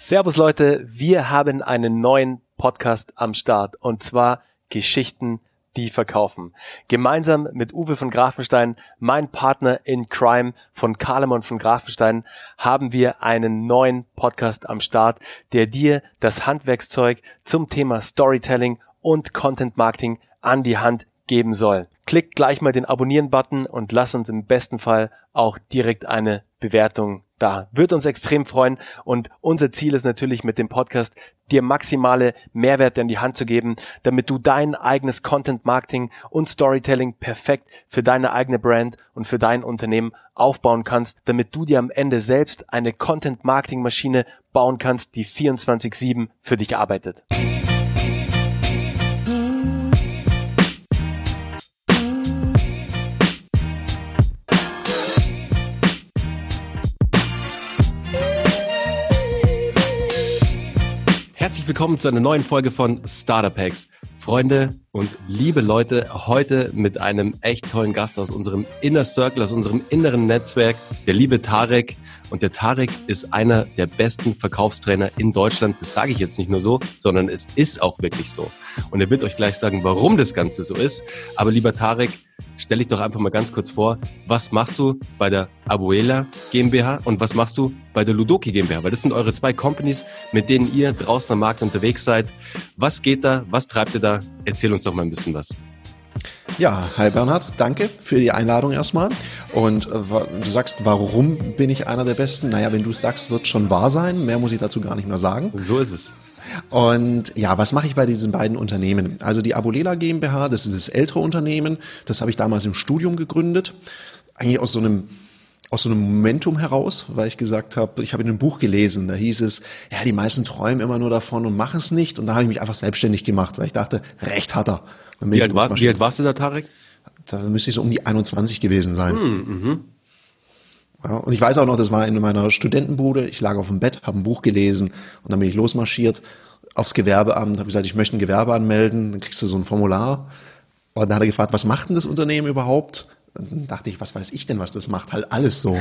Servus Leute, wir haben einen neuen Podcast am Start und zwar Geschichten, die verkaufen. Gemeinsam mit Uwe von Grafenstein, mein Partner in Crime von Karlemon von Grafenstein, haben wir einen neuen Podcast am Start, der dir das Handwerkszeug zum Thema Storytelling und Content Marketing an die Hand geben soll. Klick gleich mal den Abonnieren-Button und lass uns im besten Fall auch direkt eine Bewertung da. Wird uns extrem freuen und unser Ziel ist natürlich mit dem Podcast, dir maximale Mehrwerte in die Hand zu geben, damit du dein eigenes Content Marketing und Storytelling perfekt für deine eigene Brand und für dein Unternehmen aufbauen kannst, damit du dir am Ende selbst eine Content Marketing Maschine bauen kannst, die 24/7 für dich arbeitet. Willkommen zu einer neuen Folge von Starter Packs. Freunde und liebe Leute, heute mit einem echt tollen Gast aus unserem Inner Circle, aus unserem inneren Netzwerk, der liebe Tarek. Und der Tarek ist einer der besten Verkaufstrainer in Deutschland. Das sage ich jetzt nicht nur so, sondern es ist auch wirklich so. Und er wird euch gleich sagen, warum das Ganze so ist. Aber lieber Tarek, stell dich doch einfach mal ganz kurz vor, was machst du bei der Abuela GmbH und was machst du bei der Ludoki GmbH? Weil das sind eure zwei Companies, mit denen ihr draußen am Markt unterwegs seid. Was geht da? Was treibt ihr da? Erzähl uns doch mal ein bisschen was. Ja, hi Bernhard, danke für die Einladung erstmal. Und äh, du sagst, warum bin ich einer der Besten? Naja, wenn du es sagst, wird schon wahr sein. Mehr muss ich dazu gar nicht mehr sagen. So ist es. Und ja, was mache ich bei diesen beiden Unternehmen? Also die Abulela GmbH, das ist das ältere Unternehmen, das habe ich damals im Studium gegründet. Eigentlich aus so einem aus so einem Momentum heraus, weil ich gesagt habe, ich habe in einem Buch gelesen, da hieß es, ja, die meisten träumen immer nur davon und machen es nicht. Und da habe ich mich einfach selbstständig gemacht, weil ich dachte, recht hat er. Wie alt, war, wie alt warst du da, Tarek? Da müsste ich so um die 21 gewesen sein. Hm, mhm. Ja, und ich weiß auch noch, das war in meiner Studentenbude. Ich lag auf dem Bett, habe ein Buch gelesen und dann bin ich losmarschiert aufs Gewerbeamt, habe gesagt, ich möchte ein Gewerbe anmelden. Dann kriegst du so ein Formular. Und dann hat er gefragt, was macht denn das Unternehmen überhaupt? Und dann dachte ich, was weiß ich denn, was das macht? Halt alles so.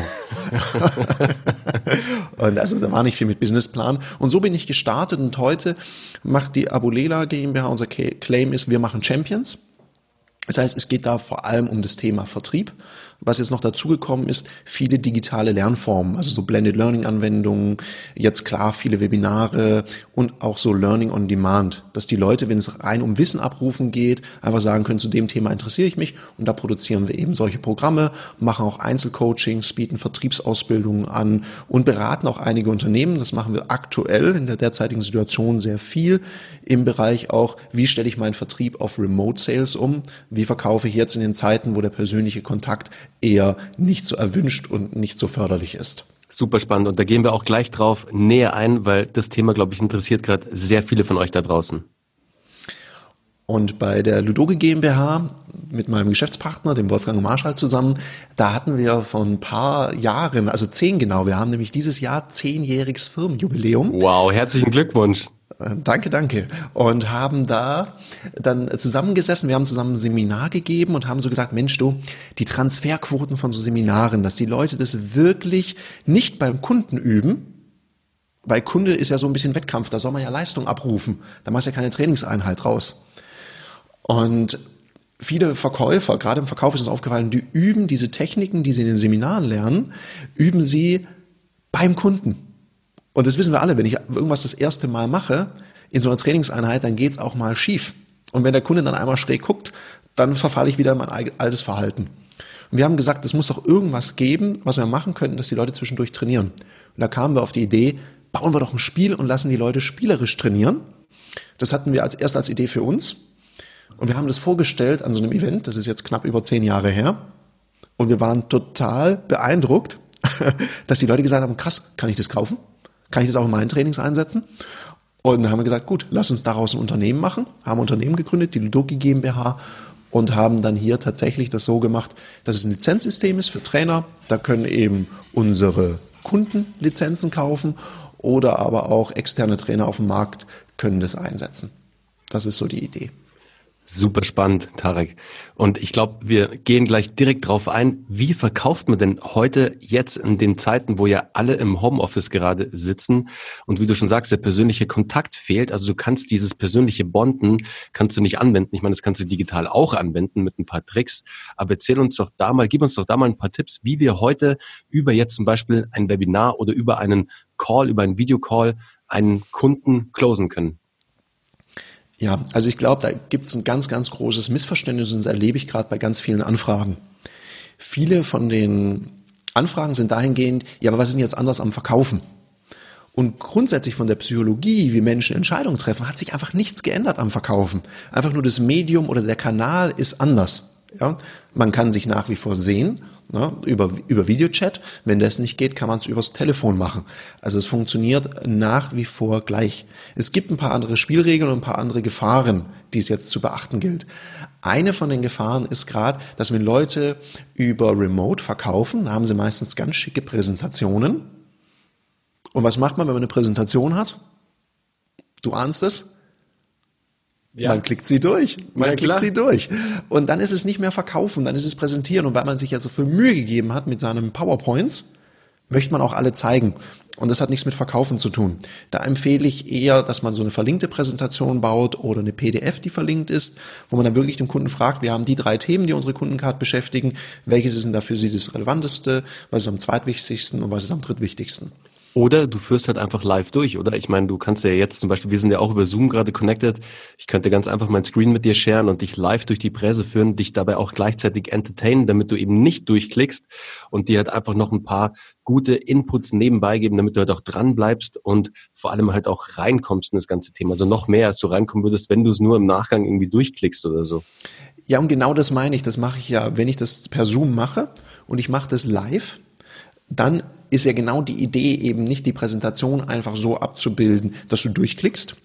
und also da war nicht viel mit Businessplan. Und so bin ich gestartet und heute macht die Abulela GmbH, unser Claim ist, wir machen Champions. Das heißt, es geht da vor allem um das Thema Vertrieb. Was jetzt noch dazugekommen ist, viele digitale Lernformen, also so Blended Learning Anwendungen, jetzt klar viele Webinare und auch so Learning on Demand, dass die Leute, wenn es rein um Wissen abrufen geht, einfach sagen können, zu dem Thema interessiere ich mich und da produzieren wir eben solche Programme, machen auch Einzelcoachings, bieten Vertriebsausbildungen an und beraten auch einige Unternehmen. Das machen wir aktuell in der derzeitigen Situation sehr viel im Bereich auch, wie stelle ich meinen Vertrieb auf Remote Sales um? Wie verkaufe ich jetzt in den Zeiten, wo der persönliche Kontakt eher nicht so erwünscht und nicht so förderlich ist. Super spannend und da gehen wir auch gleich drauf näher ein, weil das Thema, glaube ich, interessiert gerade sehr viele von euch da draußen. Und bei der Ludoge GmbH mit meinem Geschäftspartner, dem Wolfgang Marschall zusammen, da hatten wir vor ein paar Jahren, also zehn genau, wir haben nämlich dieses Jahr zehnjähriges Firmenjubiläum. Wow, herzlichen Glückwunsch. Danke, danke. Und haben da dann zusammengesessen, wir haben zusammen ein Seminar gegeben und haben so gesagt, Mensch du, die Transferquoten von so Seminaren, dass die Leute das wirklich nicht beim Kunden üben, weil Kunde ist ja so ein bisschen Wettkampf, da soll man ja Leistung abrufen, da machst du ja keine Trainingseinheit raus. Und viele Verkäufer, gerade im Verkauf ist es aufgefallen, die üben diese Techniken, die sie in den Seminaren lernen, üben sie beim Kunden. Und das wissen wir alle, wenn ich irgendwas das erste Mal mache, in so einer Trainingseinheit, dann geht's auch mal schief. Und wenn der Kunde dann einmal schräg guckt, dann verfalle ich wieder in mein altes Verhalten. Und wir haben gesagt, es muss doch irgendwas geben, was wir machen könnten, dass die Leute zwischendurch trainieren. Und da kamen wir auf die Idee, bauen wir doch ein Spiel und lassen die Leute spielerisch trainieren. Das hatten wir als erst als Idee für uns. Und wir haben das vorgestellt an so einem Event, das ist jetzt knapp über zehn Jahre her. Und wir waren total beeindruckt, dass die Leute gesagt haben, krass, kann ich das kaufen? Kann ich das auch in meinen Trainings einsetzen? Und dann haben wir gesagt, gut, lass uns daraus ein Unternehmen machen. Haben ein Unternehmen gegründet, die Ludoki GmbH und haben dann hier tatsächlich das so gemacht, dass es ein Lizenzsystem ist für Trainer. Da können eben unsere Kunden Lizenzen kaufen oder aber auch externe Trainer auf dem Markt können das einsetzen. Das ist so die Idee. Super spannend, Tarek. Und ich glaube, wir gehen gleich direkt drauf ein. Wie verkauft man denn heute jetzt in den Zeiten, wo ja alle im Homeoffice gerade sitzen und wie du schon sagst, der persönliche Kontakt fehlt. Also du kannst dieses persönliche Bonden, kannst du nicht anwenden. Ich meine, das kannst du digital auch anwenden mit ein paar Tricks. Aber erzähl uns doch da mal, gib uns doch da mal ein paar Tipps, wie wir heute über jetzt zum Beispiel ein Webinar oder über einen Call, über einen Videocall einen Kunden closen können. Ja, also ich glaube, da gibt es ein ganz, ganz großes Missverständnis und das erlebe ich gerade bei ganz vielen Anfragen. Viele von den Anfragen sind dahingehend, ja, aber was ist denn jetzt anders am Verkaufen? Und grundsätzlich von der Psychologie, wie Menschen Entscheidungen treffen, hat sich einfach nichts geändert am Verkaufen. Einfach nur das Medium oder der Kanal ist anders. Ja? Man kann sich nach wie vor sehen ne, über, über Videochat. Wenn das nicht geht, kann man es übers Telefon machen. Also es funktioniert nach wie vor gleich. Es gibt ein paar andere Spielregeln und ein paar andere Gefahren, die es jetzt zu beachten gilt. Eine von den Gefahren ist gerade, dass wenn Leute über Remote verkaufen, haben sie meistens ganz schicke Präsentationen. Und was macht man, wenn man eine Präsentation hat? Du ahnst es? Ja. Man klickt sie durch. Man ja, klickt klar. sie durch. Und dann ist es nicht mehr verkaufen, dann ist es präsentieren. Und weil man sich ja so viel Mühe gegeben hat mit seinen PowerPoints, möchte man auch alle zeigen. Und das hat nichts mit Verkaufen zu tun. Da empfehle ich eher, dass man so eine verlinkte Präsentation baut oder eine PDF, die verlinkt ist, wo man dann wirklich dem Kunden fragt, wir haben die drei Themen, die unsere Kundenkarte beschäftigen. Welches ist denn da für Sie das Relevanteste? Was ist am zweitwichtigsten und was ist am drittwichtigsten? Oder du führst halt einfach live durch, oder? Ich meine, du kannst ja jetzt zum Beispiel, wir sind ja auch über Zoom gerade connected. Ich könnte ganz einfach mein Screen mit dir sharen und dich live durch die Präse führen, dich dabei auch gleichzeitig entertainen, damit du eben nicht durchklickst und dir halt einfach noch ein paar gute Inputs nebenbei geben, damit du halt auch dran bleibst und vor allem halt auch reinkommst in das ganze Thema. Also noch mehr, als du reinkommen würdest, wenn du es nur im Nachgang irgendwie durchklickst oder so. Ja, und genau das meine ich. Das mache ich ja, wenn ich das per Zoom mache und ich mache das live dann ist ja genau die Idee eben nicht die Präsentation einfach so abzubilden, dass du durchklickst,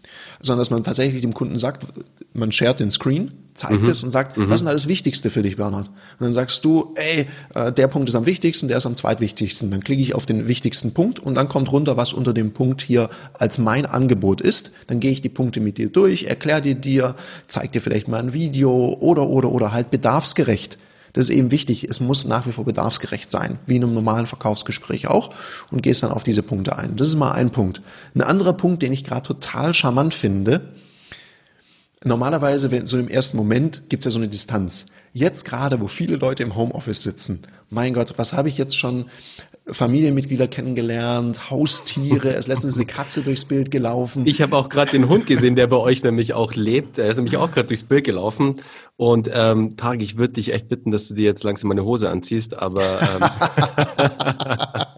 sondern dass man tatsächlich dem Kunden sagt, man shared den Screen, zeigt mhm. es und sagt, mhm. was ist denn das Wichtigste für dich, Bernhard? Und dann sagst du, ey, äh, der Punkt ist am wichtigsten, der ist am zweitwichtigsten. Dann klicke ich auf den wichtigsten Punkt und dann kommt runter, was unter dem Punkt hier als mein Angebot ist. Dann gehe ich die Punkte mit dir durch, erkläre dir dir, zeig dir vielleicht mal ein Video oder, oder, oder halt bedarfsgerecht. Das ist eben wichtig. Es muss nach wie vor bedarfsgerecht sein, wie in einem normalen Verkaufsgespräch auch und gehst dann auf diese Punkte ein. Das ist mal ein Punkt. Ein anderer Punkt, den ich gerade total charmant finde, normalerweise, so im ersten Moment, gibt's ja so eine Distanz. Jetzt gerade, wo viele Leute im Homeoffice sitzen, mein Gott, was habe ich jetzt schon Familienmitglieder kennengelernt, Haustiere, es letztens eine Katze durchs Bild gelaufen. Ich habe auch gerade den Hund gesehen, der bei euch nämlich auch lebt. Er ist nämlich auch gerade durchs Bild gelaufen. Und ähm, Tag, ich würde dich echt bitten, dass du dir jetzt langsam meine Hose anziehst, aber ähm,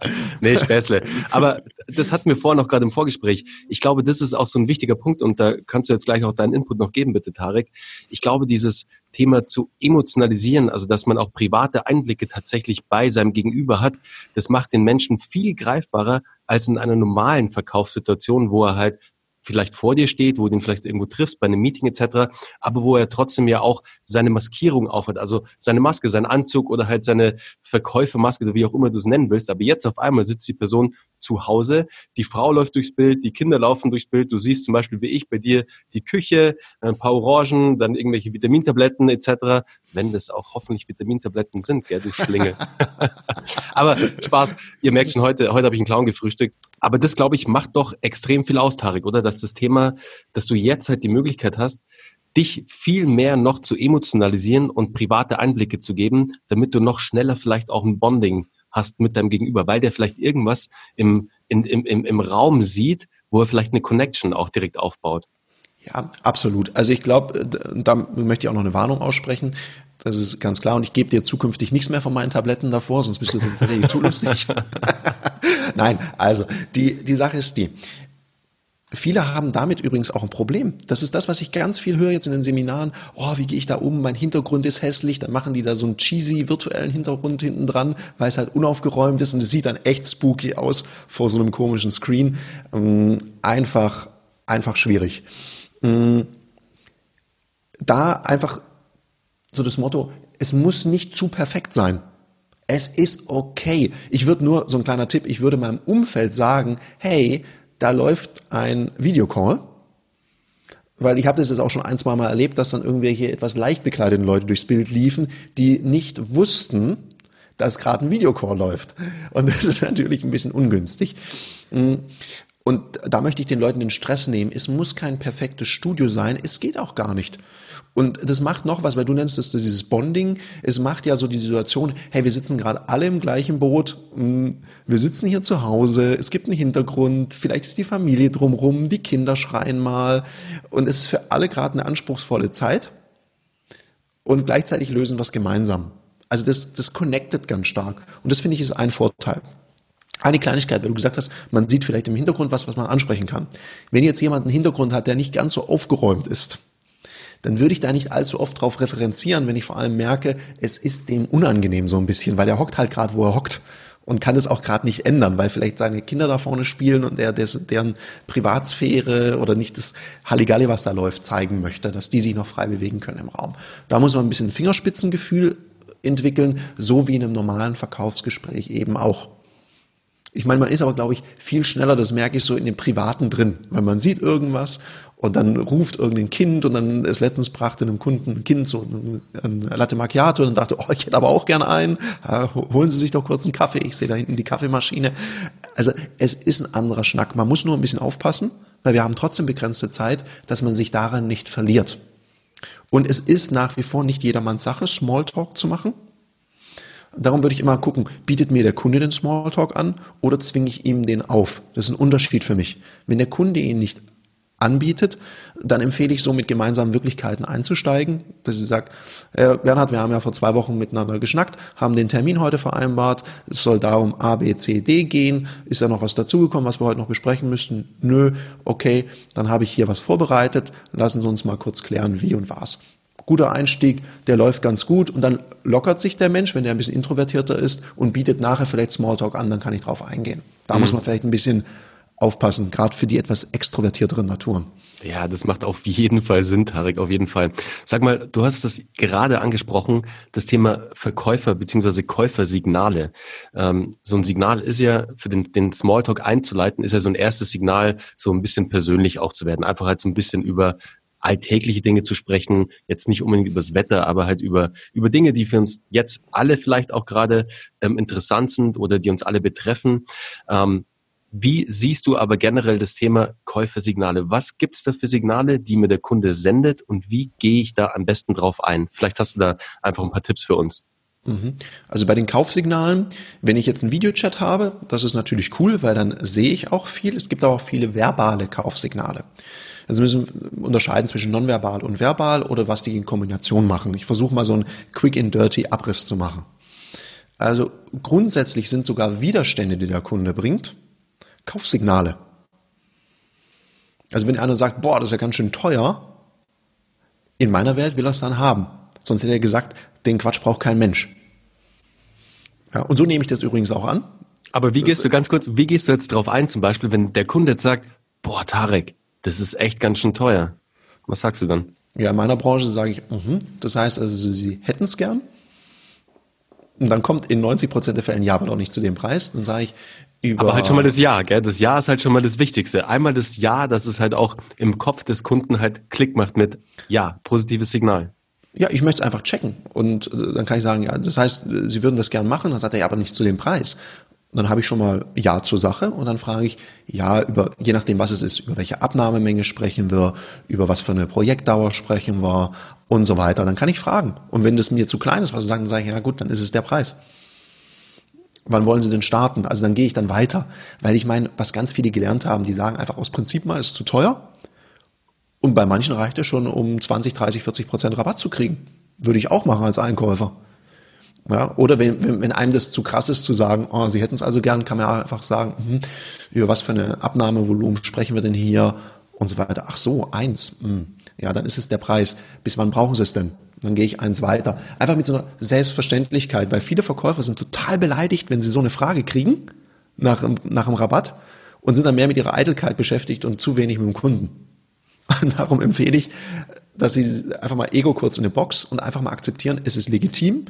nee, Späßle. Aber das hatten wir vorher noch gerade im Vorgespräch. Ich glaube, das ist auch so ein wichtiger Punkt und da kannst du jetzt gleich auch deinen Input noch geben, bitte, Tarek. Ich glaube, dieses Thema zu emotionalisieren, also dass man auch private Einblicke tatsächlich bei seinem Gegenüber hat, das macht den Menschen viel greifbarer als in einer normalen Verkaufssituation, wo er halt vielleicht vor dir steht, wo du ihn vielleicht irgendwo triffst, bei einem Meeting etc., aber wo er trotzdem ja auch seine Maskierung aufhat, also seine Maske, sein Anzug oder halt seine Verkäufermaske, wie auch immer du es nennen willst. Aber jetzt auf einmal sitzt die Person zu Hause, die Frau läuft durchs Bild, die Kinder laufen durchs Bild, du siehst zum Beispiel wie ich bei dir die Küche, ein paar Orangen, dann irgendwelche Vitamintabletten etc., wenn das auch hoffentlich Vitamintabletten sind, gell, du Schlinge. aber Spaß, ihr merkt schon, heute, heute habe ich einen Clown gefrühstückt. Aber das, glaube ich, macht doch extrem viel aus, Tarek, oder? Dass das Thema, dass du jetzt halt die Möglichkeit hast, dich viel mehr noch zu emotionalisieren und private Einblicke zu geben, damit du noch schneller vielleicht auch ein Bonding hast mit deinem Gegenüber, weil der vielleicht irgendwas im, in, im, im, im Raum sieht, wo er vielleicht eine Connection auch direkt aufbaut. Ja, absolut. Also ich glaube, da möchte ich auch noch eine Warnung aussprechen. Das ist ganz klar. Und ich gebe dir zukünftig nichts mehr von meinen Tabletten davor, sonst bist du tatsächlich zu lustig. Nein, also die, die Sache ist die. Viele haben damit übrigens auch ein Problem. Das ist das, was ich ganz viel höre jetzt in den Seminaren. Oh, wie gehe ich da um? Mein Hintergrund ist hässlich. Dann machen die da so einen cheesy virtuellen Hintergrund hinten dran, weil es halt unaufgeräumt ist und es sieht dann echt spooky aus vor so einem komischen Screen. Ähm, einfach, einfach schwierig. Ähm, da einfach so das Motto, es muss nicht zu perfekt sein. Es ist okay. Ich würde nur, so ein kleiner Tipp, ich würde meinem Umfeld sagen, hey, da läuft ein Videocall Weil ich habe das jetzt auch schon ein, zwei Mal erlebt, dass dann irgendwelche etwas leicht bekleideten Leute durchs Bild liefen, die nicht wussten, dass gerade ein Videocall läuft. Und das ist natürlich ein bisschen ungünstig. Und da möchte ich den Leuten den Stress nehmen. Es muss kein perfektes Studio sein. Es geht auch gar nicht. Und das macht noch was, weil du nennst es dieses Bonding. Es macht ja so die Situation, hey, wir sitzen gerade alle im gleichen Boot. Hm, wir sitzen hier zu Hause. Es gibt einen Hintergrund. Vielleicht ist die Familie drumrum. Die Kinder schreien mal. Und es ist für alle gerade eine anspruchsvolle Zeit. Und gleichzeitig lösen wir es gemeinsam. Also das, das connectet ganz stark. Und das finde ich ist ein Vorteil. Eine Kleinigkeit, weil du gesagt hast, man sieht vielleicht im Hintergrund was, was man ansprechen kann. Wenn jetzt jemand einen Hintergrund hat, der nicht ganz so aufgeräumt ist, dann würde ich da nicht allzu oft drauf referenzieren, wenn ich vor allem merke, es ist dem unangenehm so ein bisschen, weil er hockt halt gerade, wo er hockt und kann es auch gerade nicht ändern, weil vielleicht seine Kinder da vorne spielen und er des, deren Privatsphäre oder nicht das Halligalli, was da läuft, zeigen möchte, dass die sich noch frei bewegen können im Raum. Da muss man ein bisschen Fingerspitzengefühl entwickeln, so wie in einem normalen Verkaufsgespräch eben auch. Ich meine, man ist aber, glaube ich, viel schneller, das merke ich so in dem Privaten drin, weil man sieht irgendwas und dann ruft irgendein Kind und dann ist letztens brachte einem Kunden ein Kind so ein Latte Macchiato und dachte, oh, ich hätte aber auch gerne einen, holen Sie sich doch kurz einen Kaffee, ich sehe da hinten die Kaffeemaschine. Also es ist ein anderer Schnack, man muss nur ein bisschen aufpassen, weil wir haben trotzdem begrenzte Zeit, dass man sich daran nicht verliert. Und es ist nach wie vor nicht jedermanns Sache, Smalltalk zu machen. Darum würde ich immer gucken, bietet mir der Kunde den Smalltalk an oder zwinge ich ihm den auf? Das ist ein Unterschied für mich. Wenn der Kunde ihn nicht anbietet, dann empfehle ich so mit gemeinsamen Wirklichkeiten einzusteigen, dass sie sagt, äh, Bernhard, wir haben ja vor zwei Wochen miteinander geschnackt, haben den Termin heute vereinbart, es soll darum A, B, C, D gehen, ist da noch was dazugekommen, was wir heute noch besprechen müssten? Nö, okay, dann habe ich hier was vorbereitet, lassen Sie uns mal kurz klären, wie und was guter Einstieg, der läuft ganz gut und dann lockert sich der Mensch, wenn er ein bisschen introvertierter ist und bietet nachher vielleicht Smalltalk an, dann kann ich drauf eingehen. Da mhm. muss man vielleicht ein bisschen aufpassen, gerade für die etwas extrovertierteren Naturen. Ja, das macht auf jeden Fall Sinn, Tarek, auf jeden Fall. Sag mal, du hast das gerade angesprochen, das Thema Verkäufer bzw. Käufersignale. Ähm, so ein Signal ist ja, für den, den Smalltalk einzuleiten, ist ja so ein erstes Signal, so ein bisschen persönlich auch zu werden. Einfach halt so ein bisschen über alltägliche Dinge zu sprechen, jetzt nicht unbedingt über das Wetter, aber halt über, über Dinge, die für uns jetzt alle vielleicht auch gerade ähm, interessant sind oder die uns alle betreffen. Ähm, wie siehst du aber generell das Thema Käufersignale? Was gibt's da für Signale, die mir der Kunde sendet und wie gehe ich da am besten drauf ein? Vielleicht hast du da einfach ein paar Tipps für uns. Mhm. Also bei den Kaufsignalen, wenn ich jetzt einen Videochat habe, das ist natürlich cool, weil dann sehe ich auch viel. Es gibt aber auch viele verbale Kaufsignale. Also müssen unterscheiden zwischen nonverbal und verbal oder was die in Kombination machen. Ich versuche mal so einen Quick and Dirty Abriss zu machen. Also grundsätzlich sind sogar Widerstände, die der Kunde bringt, Kaufsignale. Also wenn einer sagt, boah, das ist ja ganz schön teuer, in meiner Welt will er es dann haben. Sonst hätte er gesagt, den Quatsch braucht kein Mensch. Ja, und so nehme ich das übrigens auch an. Aber wie gehst du ganz kurz, wie gehst du jetzt drauf ein, zum Beispiel, wenn der Kunde jetzt sagt, boah, Tarek, das ist echt ganz schön teuer. Was sagst du dann? Ja, in meiner Branche sage ich, mh. das heißt also, sie hätten es gern. Und dann kommt in 90 Prozent der Fällen ja, aber doch nicht zu dem Preis. Dann sage ich, über aber halt schon mal das Ja, gell? Das Ja ist halt schon mal das Wichtigste. Einmal das Ja, dass es halt auch im Kopf des Kunden halt Klick macht mit Ja, positives Signal. Ja, ich möchte es einfach checken. Und äh, dann kann ich sagen, ja, das heißt, Sie würden das gern machen. Dann sagt er, ja, aber nicht zu dem Preis. Und dann habe ich schon mal Ja zur Sache und dann frage ich, ja, über, je nachdem, was es ist, über welche Abnahmemenge sprechen wir, über was für eine Projektdauer sprechen wir und so weiter. Dann kann ich fragen. Und wenn das mir zu klein ist, was Sie sagen, dann sage ich, ja gut, dann ist es der Preis. Wann wollen Sie denn starten? Also dann gehe ich dann weiter. Weil ich meine, was ganz viele gelernt haben, die sagen einfach aus Prinzip mal, es ist zu teuer. Und bei manchen reicht es schon, um 20, 30, 40 Prozent Rabatt zu kriegen. Würde ich auch machen als Einkäufer. Ja, oder wenn, wenn, wenn einem das zu krass ist, zu sagen, oh, Sie hätten es also gern, kann man einfach sagen, hm, über was für eine Abnahmevolumen sprechen wir denn hier und so weiter. Ach so, eins. Hm. Ja, dann ist es der Preis. Bis wann brauchen Sie es denn? Dann gehe ich eins weiter. Einfach mit so einer Selbstverständlichkeit, weil viele Verkäufer sind total beleidigt, wenn sie so eine Frage kriegen nach, nach dem Rabatt und sind dann mehr mit ihrer Eitelkeit beschäftigt und zu wenig mit dem Kunden. Darum empfehle ich, dass sie einfach mal Ego kurz in eine Box und einfach mal akzeptieren, es ist legitim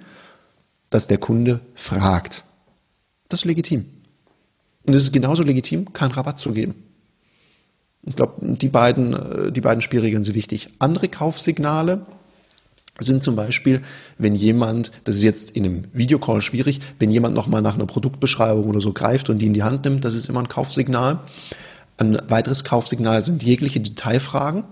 dass der Kunde fragt. Das ist legitim. Und es ist genauso legitim, keinen Rabatt zu geben. Ich glaube, die beiden, äh, die beiden Spielregeln sind wichtig. Andere Kaufsignale sind zum Beispiel, wenn jemand, das ist jetzt in einem Videocall schwierig, wenn jemand nochmal nach einer Produktbeschreibung oder so greift und die in die Hand nimmt, das ist immer ein Kaufsignal. Ein weiteres Kaufsignal sind jegliche Detailfragen.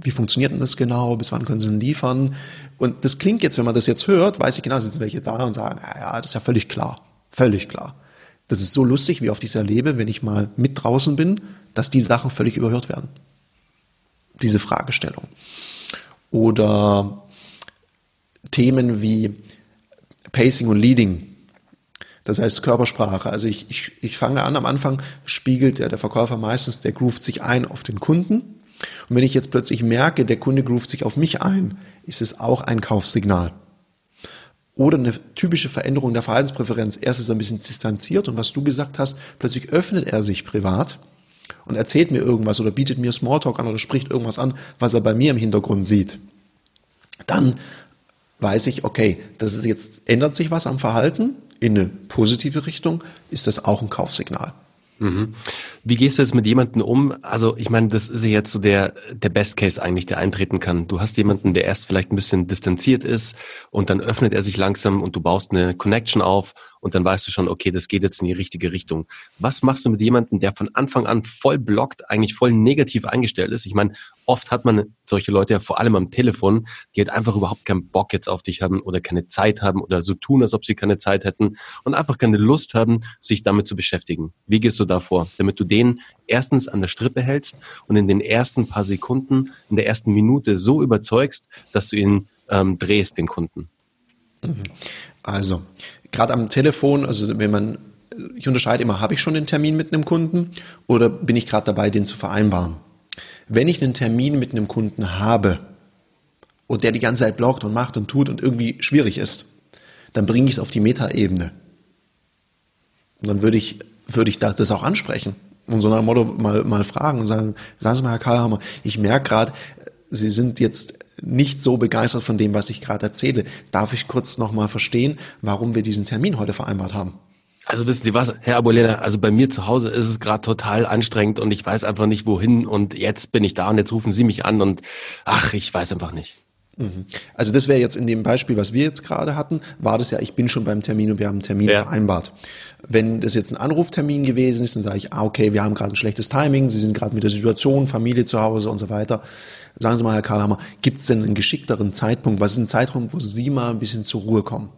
Wie funktioniert denn das genau? Bis wann können Sie denn liefern? Und das klingt jetzt, wenn man das jetzt hört, weiß ich genau, sitzen welche da und sagen, ja, das ist ja völlig klar. Völlig klar. Das ist so lustig, wie oft ich es erlebe, wenn ich mal mit draußen bin, dass die Sachen völlig überhört werden. Diese Fragestellung. Oder Themen wie Pacing und Leading. Das heißt Körpersprache. Also ich, ich, ich fange an, am Anfang spiegelt der, der Verkäufer meistens, der groovt sich ein auf den Kunden. Und wenn ich jetzt plötzlich merke, der Kunde groovt sich auf mich ein, ist es auch ein Kaufsignal. Oder eine typische Veränderung der Verhaltenspräferenz. Erst ist er ein bisschen distanziert und was du gesagt hast, plötzlich öffnet er sich privat und erzählt mir irgendwas oder bietet mir Smalltalk an oder spricht irgendwas an, was er bei mir im Hintergrund sieht. Dann weiß ich, okay, das ist jetzt ändert sich was am Verhalten in eine positive Richtung, ist das auch ein Kaufsignal. Mhm. Wie gehst du jetzt mit jemandem um? Also ich meine, das ist ja jetzt so der, der Best Case eigentlich, der eintreten kann. Du hast jemanden, der erst vielleicht ein bisschen distanziert ist und dann öffnet er sich langsam und du baust eine Connection auf und dann weißt du schon, okay, das geht jetzt in die richtige Richtung. Was machst du mit jemandem, der von Anfang an voll blockt, eigentlich voll negativ eingestellt ist? Ich meine, oft hat man solche Leute ja vor allem am Telefon, die halt einfach überhaupt keinen Bock jetzt auf dich haben oder keine Zeit haben oder so tun, als ob sie keine Zeit hätten und einfach keine Lust haben, sich damit zu beschäftigen. Wie gehst du da vor, damit du den erstens an der Strippe hältst und in den ersten paar Sekunden, in der ersten Minute so überzeugst, dass du ihn ähm, drehst, den Kunden? Also, gerade am Telefon, also wenn man, ich unterscheide immer, habe ich schon den Termin mit einem Kunden oder bin ich gerade dabei, den zu vereinbaren? Wenn ich einen Termin mit einem Kunden habe und der die ganze Zeit blockt und macht und tut und irgendwie schwierig ist, dann bringe ich es auf die Metaebene. Und dann würde ich, würde ich das auch ansprechen und so nach dem Motto mal, mal fragen und sagen, sagen Sie mal, Herr Karlhammer, ich merke gerade, Sie sind jetzt nicht so begeistert von dem, was ich gerade erzähle. Darf ich kurz nochmal verstehen, warum wir diesen Termin heute vereinbart haben? Also wissen Sie was, Herr Abolena, also bei mir zu Hause ist es gerade total anstrengend und ich weiß einfach nicht wohin und jetzt bin ich da und jetzt rufen Sie mich an und ach, ich weiß einfach nicht. Mhm. Also das wäre jetzt in dem Beispiel, was wir jetzt gerade hatten, war das ja, ich bin schon beim Termin und wir haben einen Termin ja. vereinbart. Wenn das jetzt ein Anruftermin gewesen ist, dann sage ich, ah, okay, wir haben gerade ein schlechtes Timing, Sie sind gerade mit der Situation, Familie zu Hause und so weiter. Sagen Sie mal, Herr Karlhammer, gibt es denn einen geschickteren Zeitpunkt? Was ist ein Zeitraum, wo Sie mal ein bisschen zur Ruhe kommen?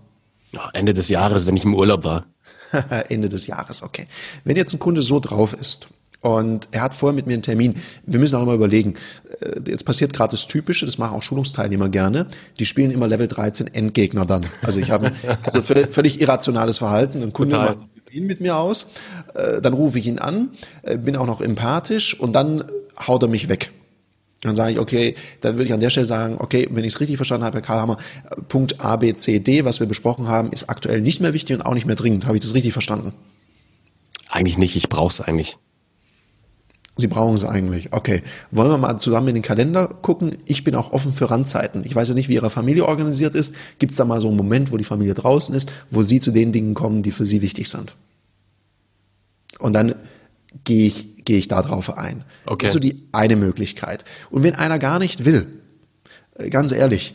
Ja, Ende des Jahres, wenn ich im Urlaub war. Ende des Jahres, okay. Wenn jetzt ein Kunde so drauf ist und er hat vorher mit mir einen Termin. Wir müssen auch immer überlegen, äh, jetzt passiert gerade das Typische, das machen auch Schulungsteilnehmer gerne, die spielen immer Level 13 Endgegner dann. Also ich habe also völlig irrationales Verhalten. Ein Kunde Total. macht ihn mit mir aus, äh, dann rufe ich ihn an, äh, bin auch noch empathisch und dann haut er mich weg. Dann sage ich, okay, dann würde ich an der Stelle sagen, okay, wenn ich es richtig verstanden habe, Herr Karlhammer, Punkt A, B, C, D, was wir besprochen haben, ist aktuell nicht mehr wichtig und auch nicht mehr dringend. Habe ich das richtig verstanden? Eigentlich nicht, ich brauche es eigentlich. Sie brauchen es eigentlich. Okay. Wollen wir mal zusammen in den Kalender gucken? Ich bin auch offen für Randzeiten. Ich weiß ja nicht, wie Ihre Familie organisiert ist. Gibt es da mal so einen Moment, wo die Familie draußen ist, wo Sie zu den Dingen kommen, die für Sie wichtig sind? Und dann gehe ich, gehe ich da drauf ein. Okay. Das ist so die eine Möglichkeit. Und wenn einer gar nicht will, äh, ganz ehrlich,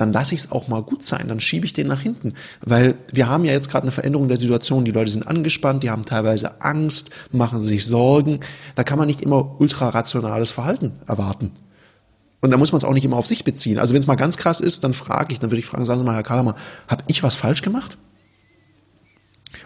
dann lasse ich es auch mal gut sein, dann schiebe ich den nach hinten. Weil wir haben ja jetzt gerade eine Veränderung der Situation, die Leute sind angespannt, die haben teilweise Angst, machen sich Sorgen. Da kann man nicht immer ultrarationales Verhalten erwarten. Und da muss man es auch nicht immer auf sich beziehen. Also wenn es mal ganz krass ist, dann frage ich, dann würde ich fragen, sagen Sie mal, Herr Kahlermann, habe ich was falsch gemacht?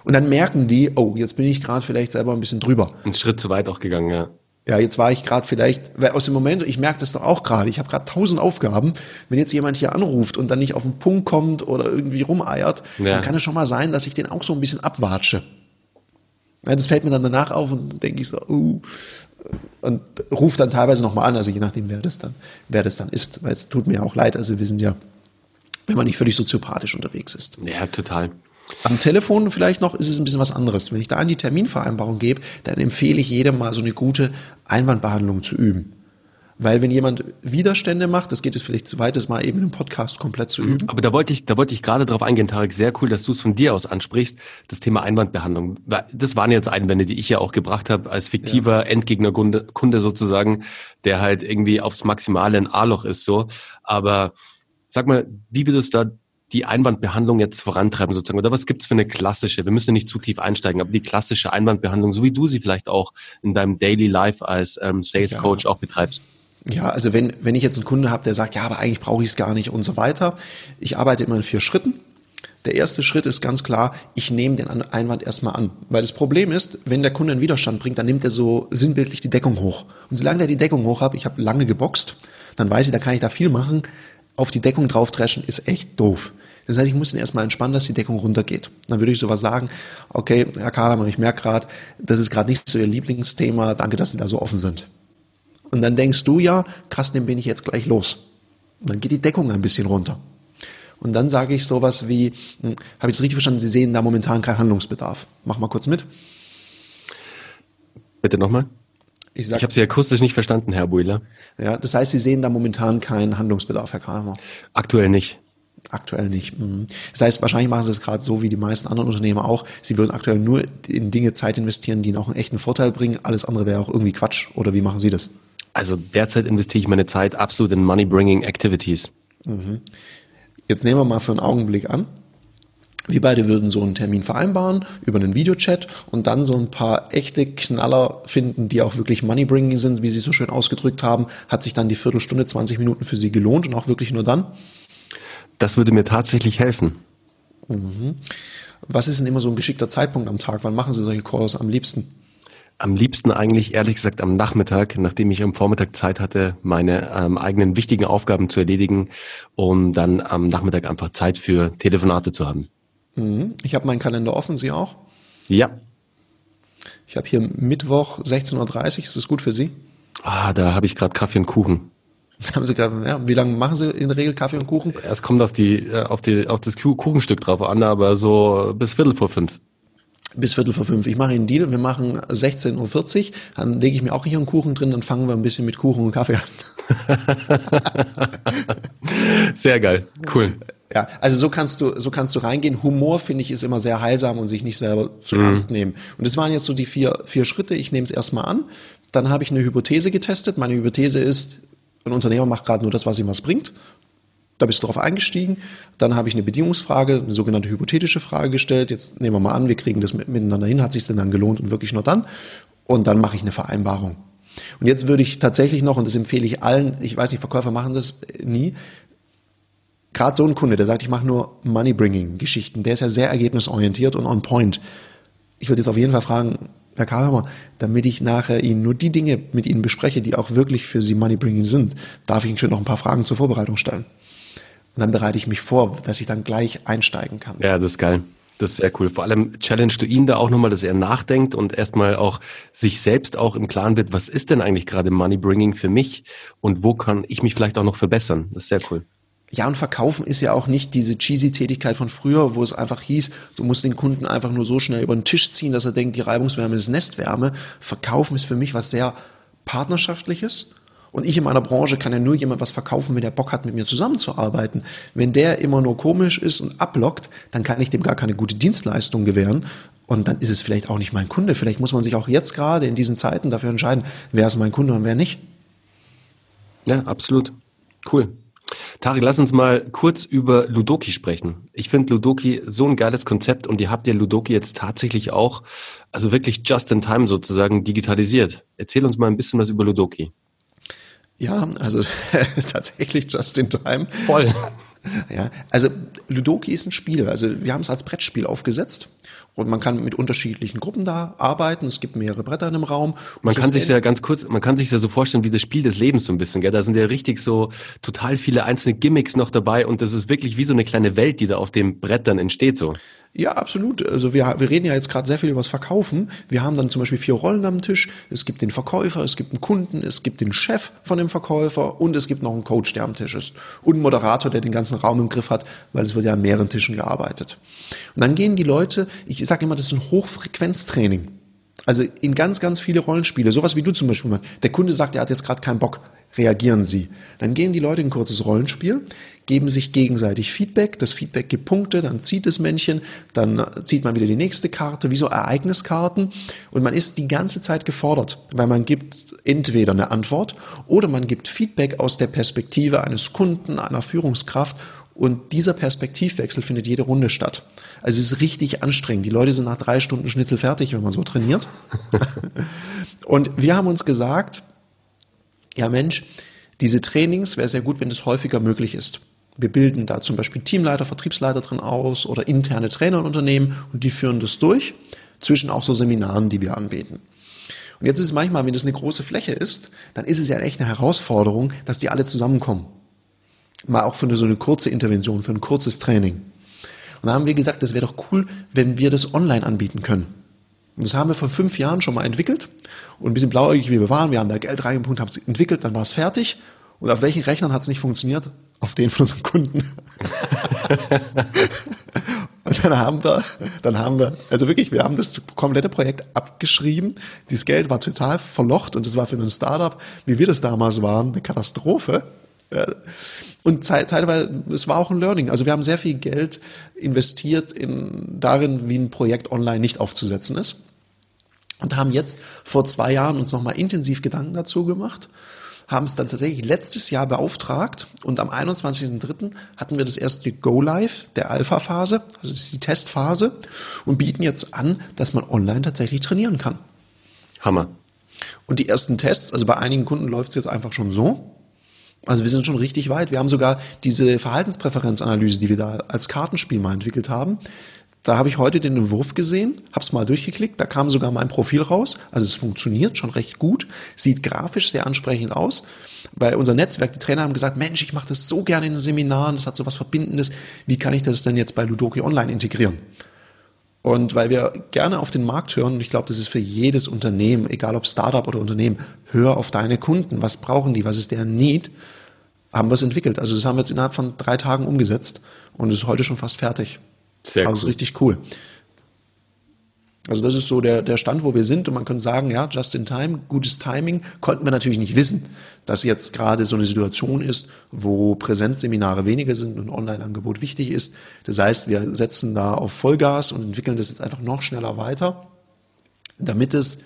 Und dann merken die, oh, jetzt bin ich gerade vielleicht selber ein bisschen drüber. Ein Schritt zu weit auch gegangen, ja. Ja, jetzt war ich gerade vielleicht, weil aus dem Moment, ich merke das doch auch gerade, ich habe gerade tausend Aufgaben. Wenn jetzt jemand hier anruft und dann nicht auf den Punkt kommt oder irgendwie rumeiert, ja. dann kann es schon mal sein, dass ich den auch so ein bisschen abwatsche. Ja, das fällt mir dann danach auf und denke ich so, uh, und ruft dann teilweise nochmal an, also je nachdem, wer das dann, wer das dann ist, weil es tut mir auch leid, also wir sind ja, wenn man nicht völlig soziopathisch unterwegs ist. Ja, total. Am Telefon vielleicht noch ist es ein bisschen was anderes. Wenn ich da an die Terminvereinbarung gebe, dann empfehle ich jedem mal so eine gute Einwandbehandlung zu üben. Weil wenn jemand Widerstände macht, das geht es vielleicht zu weit, das mal eben im Podcast komplett zu üben. Aber da wollte ich, da wollte ich gerade drauf eingehen, Tarek. Sehr cool, dass du es von dir aus ansprichst, das Thema Einwandbehandlung. Das waren jetzt Einwände, die ich ja auch gebracht habe, als fiktiver ja. Endgegnerkunde Kunde sozusagen, der halt irgendwie aufs Maximale ein A-Loch ist, so. Aber sag mal, wie würdest du da die Einwandbehandlung jetzt vorantreiben sozusagen? Oder was gibt's für eine klassische, wir müssen ja nicht zu tief einsteigen, aber die klassische Einwandbehandlung, so wie du sie vielleicht auch in deinem Daily Life als ähm, Sales Coach ja. auch betreibst? Ja, also wenn, wenn ich jetzt einen Kunde habe, der sagt, ja, aber eigentlich brauche ich es gar nicht und so weiter. Ich arbeite immer in vier Schritten. Der erste Schritt ist ganz klar, ich nehme den Einwand erstmal an. Weil das Problem ist, wenn der Kunde einen Widerstand bringt, dann nimmt er so sinnbildlich die Deckung hoch. Und solange der die Deckung hoch hat, ich habe lange geboxt, dann weiß ich, da kann ich da viel machen. Auf die Deckung draufdreschen ist echt doof. Das heißt, ich muss ihn erstmal entspannen, dass die Deckung runtergeht. Dann würde ich sowas sagen, okay, Herr Kahlemann, ich merke gerade, das ist gerade nicht so Ihr Lieblingsthema, danke, dass Sie da so offen sind. Und dann denkst du ja, krass, den bin ich jetzt gleich los. Und dann geht die Deckung ein bisschen runter. Und dann sage ich sowas wie, hm, habe ich es richtig verstanden, Sie sehen da momentan keinen Handlungsbedarf. Mach mal kurz mit. Bitte nochmal. Ich, ich habe Sie akustisch nicht verstanden, Herr Buhler. Ja, das heißt, Sie sehen da momentan keinen Handlungsbedarf, Herr Kramer. Aktuell nicht. Aktuell nicht. Mhm. Das heißt, wahrscheinlich machen sie es gerade so wie die meisten anderen Unternehmer auch. Sie würden aktuell nur in Dinge Zeit investieren, die ihnen auch einen echten Vorteil bringen. Alles andere wäre auch irgendwie Quatsch. Oder wie machen Sie das? Also derzeit investiere ich meine Zeit absolut in Money-Bringing Activities. Mhm. Jetzt nehmen wir mal für einen Augenblick an. Wir beide würden so einen Termin vereinbaren über einen Videochat und dann so ein paar echte Knaller finden, die auch wirklich Money-Bringing sind, wie Sie so schön ausgedrückt haben. Hat sich dann die Viertelstunde, 20 Minuten für Sie gelohnt und auch wirklich nur dann? Das würde mir tatsächlich helfen. Mhm. Was ist denn immer so ein geschickter Zeitpunkt am Tag? Wann machen Sie solche Calls am liebsten? Am liebsten eigentlich, ehrlich gesagt, am Nachmittag, nachdem ich am Vormittag Zeit hatte, meine ähm, eigenen wichtigen Aufgaben zu erledigen, um dann am Nachmittag einfach Zeit für Telefonate zu haben. Mhm. Ich habe meinen Kalender offen, Sie auch? Ja. Ich habe hier Mittwoch 16.30 Uhr. Ist das gut für Sie? Ah, da habe ich gerade Kaffee und Kuchen. Haben Sie gerade, ja, wie lange machen Sie in der Regel Kaffee und Kuchen? Es kommt auf die, äh, auf die, auf das Kuchenstück drauf an, aber so bis Viertel vor fünf. Bis Viertel vor fünf. Ich mache einen Deal, wir machen 16.40 Uhr, dann lege ich mir auch hier einen Kuchen drin, dann fangen wir ein bisschen mit Kuchen und Kaffee an. Sehr geil, cool. Ja, also so kannst du, so kannst du reingehen. Humor finde ich ist immer sehr heilsam und sich nicht selber zu mhm. ernst nehmen. Und das waren jetzt so die vier, vier Schritte. Ich nehme es erstmal an. Dann habe ich eine Hypothese getestet. Meine Hypothese ist, ein Unternehmer macht gerade nur das, was ihm was bringt. Da bist du darauf eingestiegen. Dann habe ich eine Bedingungsfrage, eine sogenannte hypothetische Frage gestellt. Jetzt nehmen wir mal an, wir kriegen das miteinander hin. Hat sich denn dann gelohnt und wirklich nur dann? Und dann mache ich eine Vereinbarung. Und jetzt würde ich tatsächlich noch, und das empfehle ich allen, ich weiß nicht, Verkäufer machen das nie, gerade so ein Kunde, der sagt, ich mache nur Money-Bringing-Geschichten, der ist ja sehr ergebnisorientiert und on point. Ich würde jetzt auf jeden Fall fragen, Herr Karlhammer, damit ich nachher Ihnen nur die Dinge mit Ihnen bespreche, die auch wirklich für Sie Money-Bringing sind, darf ich Ihnen schon noch ein paar Fragen zur Vorbereitung stellen. Und dann bereite ich mich vor, dass ich dann gleich einsteigen kann. Ja, das ist geil. Das ist sehr cool. Vor allem challenge du ihn da auch nochmal, dass er nachdenkt und erstmal auch sich selbst auch im Klaren wird, was ist denn eigentlich gerade Money Bringing für mich und wo kann ich mich vielleicht auch noch verbessern. Das ist sehr cool. Ja, und verkaufen ist ja auch nicht diese cheesy Tätigkeit von früher, wo es einfach hieß, du musst den Kunden einfach nur so schnell über den Tisch ziehen, dass er denkt, die Reibungswärme ist Nestwärme. Verkaufen ist für mich was sehr partnerschaftliches. Und ich in meiner Branche kann ja nur jemand was verkaufen, wenn der Bock hat, mit mir zusammenzuarbeiten. Wenn der immer nur komisch ist und ablockt, dann kann ich dem gar keine gute Dienstleistung gewähren. Und dann ist es vielleicht auch nicht mein Kunde. Vielleicht muss man sich auch jetzt gerade in diesen Zeiten dafür entscheiden, wer ist mein Kunde und wer nicht. Ja, absolut. Cool. Tari, lass uns mal kurz über Ludoki sprechen. Ich finde Ludoki so ein geiles Konzept und ihr habt ja Ludoki jetzt tatsächlich auch, also wirklich just in time sozusagen digitalisiert. Erzähl uns mal ein bisschen was über Ludoki. Ja, also tatsächlich just in time. Voll. Ja, also Ludoki ist ein Spiel. Also wir haben es als Brettspiel aufgesetzt und man kann mit unterschiedlichen Gruppen da arbeiten. Es gibt mehrere Bretter in einem Raum. Man kann sich ja ganz kurz, man kann sich ja so vorstellen wie das Spiel des Lebens so ein bisschen. Gell? Da sind ja richtig so total viele einzelne Gimmicks noch dabei und das ist wirklich wie so eine kleine Welt, die da auf dem Brett dann entsteht so. Ja, absolut. Also wir, wir reden ja jetzt gerade sehr viel über das Verkaufen. Wir haben dann zum Beispiel vier Rollen am Tisch. Es gibt den Verkäufer, es gibt einen Kunden, es gibt den Chef von dem Verkäufer und es gibt noch einen Coach, der am Tisch ist. Und einen Moderator, der den ganzen Raum im Griff hat, weil es wird ja an mehreren Tischen gearbeitet. Und dann gehen die Leute, ich sage immer, das ist ein Hochfrequenztraining. Also in ganz, ganz viele Rollenspiele, sowas wie du zum Beispiel. Der Kunde sagt, er hat jetzt gerade keinen Bock, reagieren Sie. Dann gehen die Leute in ein kurzes Rollenspiel, geben sich gegenseitig Feedback, das Feedback gibt Punkte, dann zieht das Männchen, dann zieht man wieder die nächste Karte, wie so Ereigniskarten und man ist die ganze Zeit gefordert, weil man gibt entweder eine Antwort oder man gibt Feedback aus der Perspektive eines Kunden, einer Führungskraft und dieser Perspektivwechsel findet jede Runde statt. Also es ist richtig anstrengend. Die Leute sind nach drei Stunden Schnitzel fertig, wenn man so trainiert. und wir haben uns gesagt, ja Mensch, diese Trainings wäre sehr gut, wenn das häufiger möglich ist. Wir bilden da zum Beispiel Teamleiter, Vertriebsleiter drin aus oder interne Trainer in Unternehmen und die führen das durch zwischen auch so Seminaren, die wir anbieten. Und jetzt ist es manchmal, wenn das eine große Fläche ist, dann ist es ja echt eine Herausforderung, dass die alle zusammenkommen mal auch für so eine kurze Intervention, für ein kurzes Training. Und da haben wir gesagt, das wäre doch cool, wenn wir das online anbieten können. Und das haben wir vor fünf Jahren schon mal entwickelt. Und ein bisschen blauäugig, wie wir waren, wir haben da Geld reingepumpt, haben es entwickelt, dann war es fertig. Und auf welchen Rechnern hat es nicht funktioniert? Auf den von unseren Kunden. und dann haben wir, dann haben wir, also wirklich, wir haben das komplette Projekt abgeschrieben. Dieses Geld war total verlocht und das war für ein Startup, wie wir das damals waren, eine Katastrophe. Und teilweise, es war auch ein Learning. Also wir haben sehr viel Geld investiert in, darin, wie ein Projekt online nicht aufzusetzen ist. Und haben jetzt vor zwei Jahren uns nochmal intensiv Gedanken dazu gemacht, haben es dann tatsächlich letztes Jahr beauftragt und am 21.03. hatten wir das erste Go-Live der Alpha-Phase, also die Testphase und bieten jetzt an, dass man online tatsächlich trainieren kann. Hammer. Und die ersten Tests, also bei einigen Kunden läuft es jetzt einfach schon so, also wir sind schon richtig weit. Wir haben sogar diese Verhaltenspräferenzanalyse, die wir da als Kartenspiel mal entwickelt haben. Da habe ich heute den Entwurf gesehen, habe es mal durchgeklickt, da kam sogar mein Profil raus. Also es funktioniert schon recht gut, sieht grafisch sehr ansprechend aus. Bei unser Netzwerk, die Trainer haben gesagt, Mensch, ich mache das so gerne in den Seminaren, das hat so was Verbindendes. Wie kann ich das denn jetzt bei Ludoki Online integrieren? Und weil wir gerne auf den Markt hören, und ich glaube, das ist für jedes Unternehmen, egal ob Startup oder Unternehmen, hör auf deine Kunden. Was brauchen die? Was ist deren Need? Haben wir es entwickelt. Also das haben wir jetzt innerhalb von drei Tagen umgesetzt und ist heute schon fast fertig. Sehr also cool. richtig cool. Also das ist so der, der Stand, wo wir sind und man könnte sagen, ja, just in time, gutes Timing, konnten wir natürlich nicht wissen, dass jetzt gerade so eine Situation ist, wo Präsenzseminare weniger sind und Online-Angebot wichtig ist. Das heißt, wir setzen da auf Vollgas und entwickeln das jetzt einfach noch schneller weiter, damit es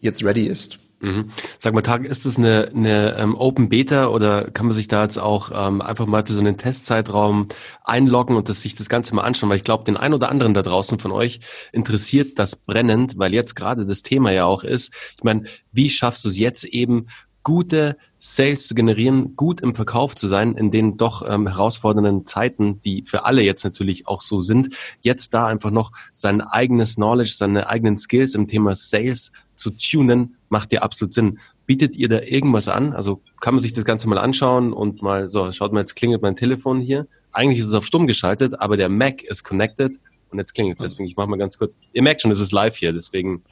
jetzt ready ist. Mhm. Sag mal, Tag, ist das eine, eine ähm, Open Beta oder kann man sich da jetzt auch ähm, einfach mal für so einen Testzeitraum einloggen und das, sich das Ganze mal anschauen? Weil ich glaube, den einen oder anderen da draußen von euch interessiert das brennend, weil jetzt gerade das Thema ja auch ist. Ich meine, wie schaffst du es jetzt eben gute Sales zu generieren, gut im Verkauf zu sein, in den doch ähm, herausfordernden Zeiten, die für alle jetzt natürlich auch so sind, jetzt da einfach noch sein eigenes Knowledge, seine eigenen Skills im Thema Sales zu tunen, macht dir absolut Sinn. Bietet ihr da irgendwas an? Also kann man sich das Ganze mal anschauen und mal, so, schaut mal, jetzt klingelt mein Telefon hier. Eigentlich ist es auf stumm geschaltet, aber der Mac ist connected und jetzt klingelt es. Deswegen, ich mache mal ganz kurz. Ihr merkt schon, es ist live hier, deswegen